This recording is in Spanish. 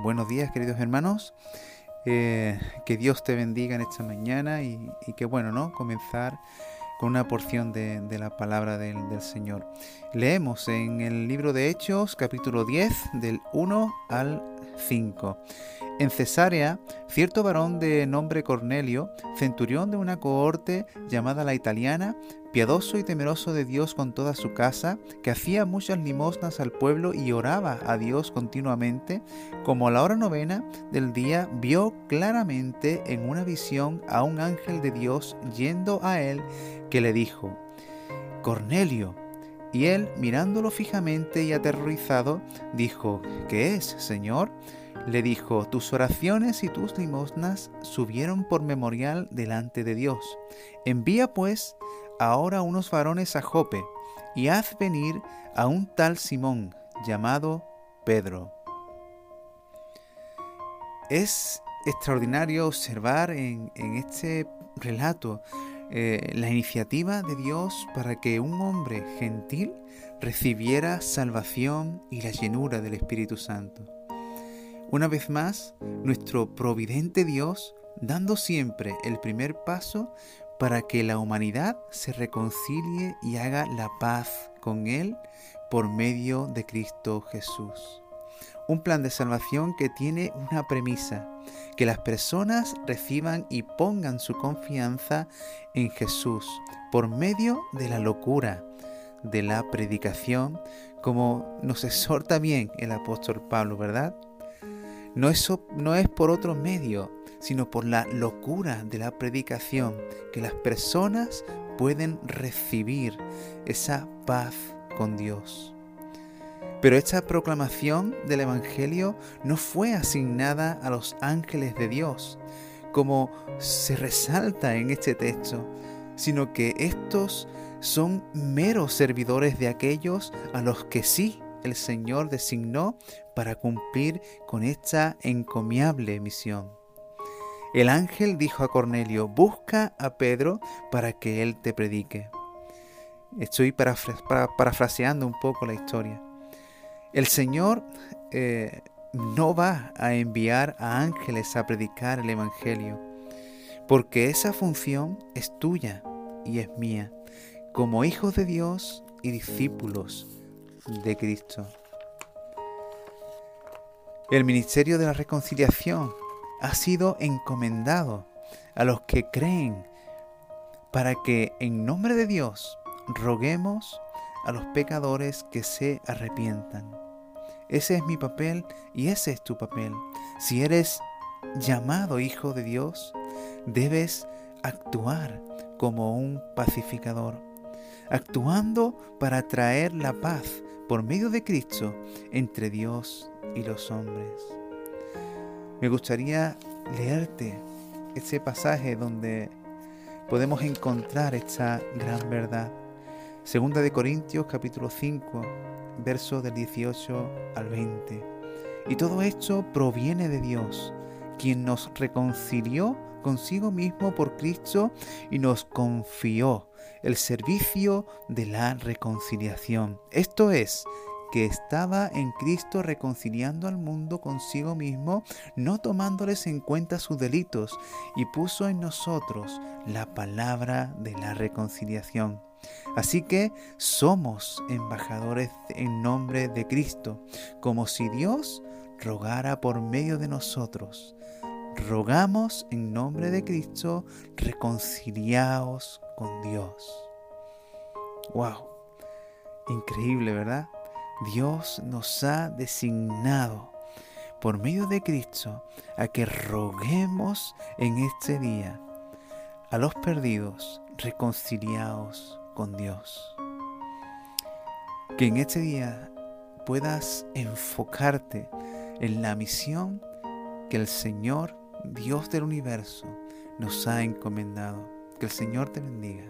Buenos días, queridos hermanos. Eh, que Dios te bendiga en esta mañana y, que bueno, ¿no? Comenzar con una porción de, la palabra del, del, Señor. Leemos en el libro de Hechos, capítulo 10, del 1 al 5. En Cesarea, cierto varón de nombre Cornelio, centurión de una cohorte llamada la italiana, piadoso y temeroso de Dios con toda su casa, que hacía muchas limosnas al pueblo y oraba a Dios continuamente, como a la hora novena del día vio claramente en una visión a un ángel de Dios yendo a él, que le dijo, Cornelio, y él, mirándolo fijamente y aterrorizado, dijo, ¿qué es, Señor? Le dijo, tus oraciones y tus limosnas subieron por memorial delante de Dios. Envía pues ahora unos varones a Jope y haz venir a un tal Simón llamado Pedro. Es extraordinario observar en, este relato eh, la iniciativa de Dios para que un hombre gentil recibiera salvación y la llenura del Espíritu Santo. Una vez más, nuestro providente Dios dando siempre el primer paso para que la humanidad se reconcilie y haga la paz con Él por medio de Cristo Jesús. Un plan de salvación que tiene una premisa, que las personas reciban y pongan su confianza en Jesús por medio de la locura, de la predicación, como nos exhorta bien el apóstol Pablo, ¿verdad? No es, no es por otro medio, sino por la locura de la predicación, que las personas pueden recibir esa paz con Dios. Pero esta proclamación del Evangelio no fue asignada a los ángeles de Dios, como se resalta en este texto, sino que estos son meros servidores de aquellos a los que sí el Señor designó para cumplir con esta encomiable misión. El ángel dijo a Cornelio, busca a Pedro para que él te predique. Estoy parafraseando un poco la historia. El Señor eh, no va a enviar a ángeles a predicar el Evangelio, porque esa función es tuya y es mía, como hijos de Dios y discípulos de Cristo. El ministerio de la reconciliación ha sido encomendado a los que creen para que en nombre de Dios roguemos a los pecadores que se arrepientan. Ese es mi papel y ese es tu papel. Si eres llamado hijo de Dios, debes actuar como un pacificador, actuando para traer la paz por medio de Cristo entre Dios y los hombres. Me gustaría leerte ese pasaje donde podemos encontrar esta gran verdad. Segunda de Corintios capítulo 5, versos del 18 al 20. Y todo esto proviene de Dios, quien nos reconcilió consigo mismo por Cristo y nos confió el servicio de la reconciliación. Esto es, que estaba en Cristo reconciliando al mundo consigo mismo, no tomándoles en cuenta sus delitos, y puso en nosotros la palabra de la reconciliación. Así que somos embajadores en nombre de Cristo, como si Dios rogara por medio de nosotros. Rogamos en nombre de Cristo, reconciliaos con Dios. ¡Wow! Increíble, ¿verdad? Dios nos ha designado por medio de Cristo a que roguemos en este día a los perdidos reconciliados con Dios. Que en este día puedas enfocarte en la misión que el Señor, Dios del universo, nos ha encomendado. Que el Señor te bendiga.